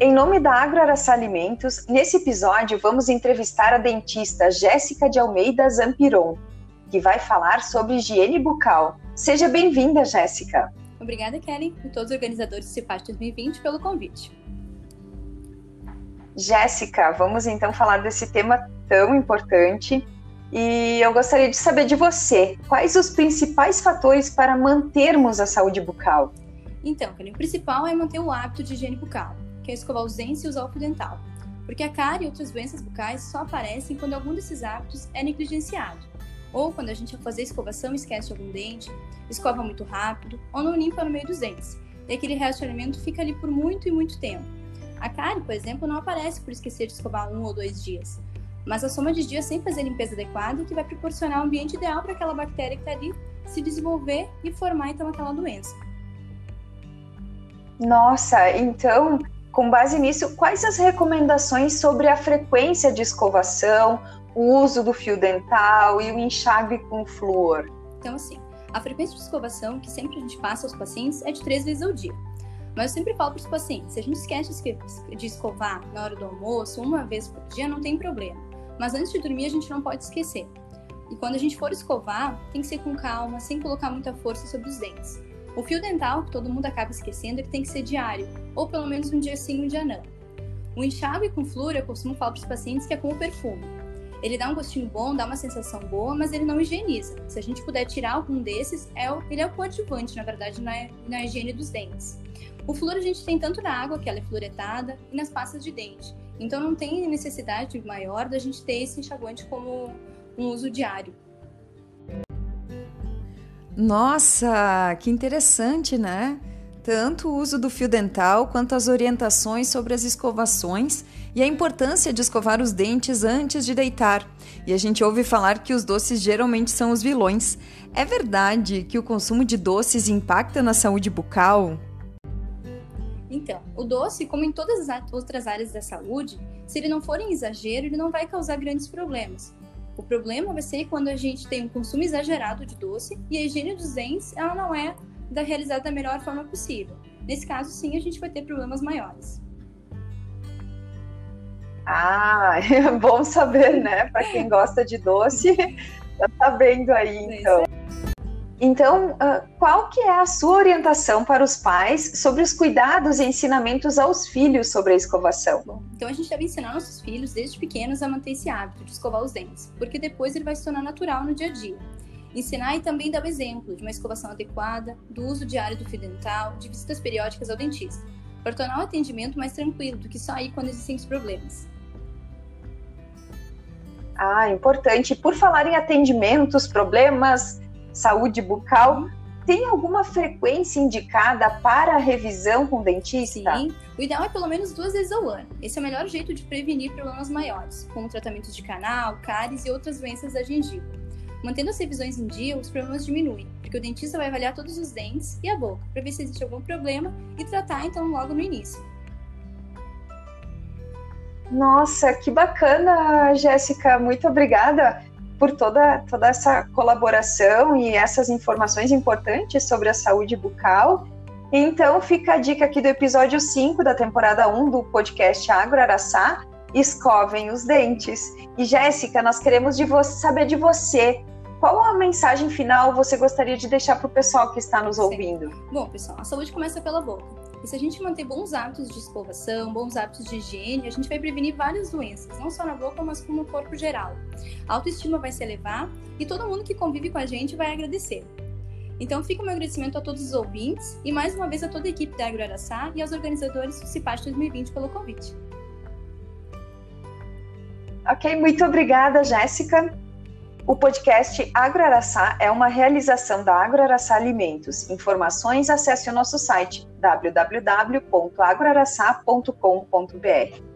Em nome da AgroAraçá Alimentos, nesse episódio vamos entrevistar a dentista Jéssica de Almeida Zampiron, que vai falar sobre higiene bucal. Seja bem-vinda, Jéssica. Obrigada, Kelly, e todos os organizadores do CIPAT 2020 pelo convite. Jéssica, vamos então falar desse tema tão importante. E eu gostaria de saber de você, quais os principais fatores para mantermos a saúde bucal? Então, Kelly, o principal é manter o hábito de higiene bucal, que é escovar os dentes e usar o fio dental. Porque a cárie e outras doenças bucais só aparecem quando algum desses hábitos é negligenciado. Ou quando a gente, ao fazer escovação, esquece algum dente, escova muito rápido, ou não limpa no meio dos dentes. E aquele alimento fica ali por muito e muito tempo. A cárie, por exemplo, não aparece por esquecer de escovar um ou dois dias. Mas a soma de dias sem fazer limpeza adequada que vai proporcionar o ambiente ideal para aquela bactéria que está ali se desenvolver e formar então aquela doença. Nossa, então, com base nisso, quais as recomendações sobre a frequência de escovação, o uso do fio dental e o enxágue com flúor? Então, assim, a frequência de escovação que sempre a gente passa aos pacientes é de três vezes ao dia. Mas eu sempre falo para os pacientes, se a gente esquece de escovar na hora do almoço, uma vez por dia, não tem problema. Mas antes de dormir, a gente não pode esquecer. E quando a gente for escovar, tem que ser com calma, sem colocar muita força sobre os dentes. O fio dental, que todo mundo acaba esquecendo, ele tem que ser diário, ou pelo menos um dia sim, um dia não. O enxágue com flúor, eu costumo falar para os pacientes que é como perfume. Ele dá um gostinho bom, dá uma sensação boa, mas ele não higieniza. Se a gente puder tirar algum desses, é o, ele é o coadjuvante, na verdade, na, na higiene dos dentes. O flúor a gente tem tanto na água, que ela é fluoretada, e nas pastas de dente. Então não tem necessidade maior da gente ter esse enxaguante como um uso diário. Nossa, que interessante, né? Tanto o uso do fio dental quanto as orientações sobre as escovações e a importância de escovar os dentes antes de deitar. E a gente ouve falar que os doces geralmente são os vilões. É verdade que o consumo de doces impacta na saúde bucal? Então, o doce, como em todas as outras áreas da saúde, se ele não for em exagero, ele não vai causar grandes problemas. O problema vai ser quando a gente tem um consumo exagerado de doce e a higiene dos dentes ela não é da, realizada da melhor forma possível. Nesse caso, sim, a gente vai ter problemas maiores. Ah, é bom saber, né? Para quem gosta de doce, tá sabendo aí, então. Então, ah, qual que é a sua orientação para os pais sobre os cuidados e ensinamentos aos filhos sobre a escovação? Bom, então a gente deve ensinar nossos filhos desde pequenos a manter esse hábito de escovar os dentes, porque depois ele vai se tornar natural no dia a dia. Ensinar e também dar o exemplo de uma escovação adequada, do uso diário do fio dental, de visitas periódicas ao dentista, para tornar o atendimento mais tranquilo do que só ir quando existem os problemas. Ah, importante. Por falar em atendimentos, problemas, saúde bucal, tem alguma frequência indicada para a revisão com o dentista? Sim, o ideal é pelo menos duas vezes ao ano. Esse é o melhor jeito de prevenir problemas maiores, como tratamentos de canal, cáries e outras doenças da gengiva. Mantendo as revisões em dia, os problemas diminuem, porque o dentista vai avaliar todos os dentes e a boca para ver se existe algum problema e tratar então logo no início. Nossa, que bacana, Jéssica. Muito obrigada por toda, toda essa colaboração e essas informações importantes sobre a saúde bucal. Então, fica a dica aqui do episódio 5 da temporada 1 do podcast Agro Araçá, escovem os dentes. E Jéssica, nós queremos de você, saber de você. Qual a mensagem final você gostaria de deixar para o pessoal que está nos ouvindo? Bom, pessoal, a saúde começa pela boca. E se a gente manter bons hábitos de escovação, bons hábitos de higiene, a gente vai prevenir várias doenças, não só na boca, mas como no corpo geral. A autoestima vai se elevar e todo mundo que convive com a gente vai agradecer. Então fica o meu agradecimento a todos os ouvintes e mais uma vez a toda a equipe da Agroaraçá e aos organizadores do CIPAT 2020 pelo convite. Ok, muito obrigada, Jéssica. O podcast Agroaraçá é uma realização da Agroaraçá Alimentos. Informações, acesse o nosso site www.agroaraçá.com.br.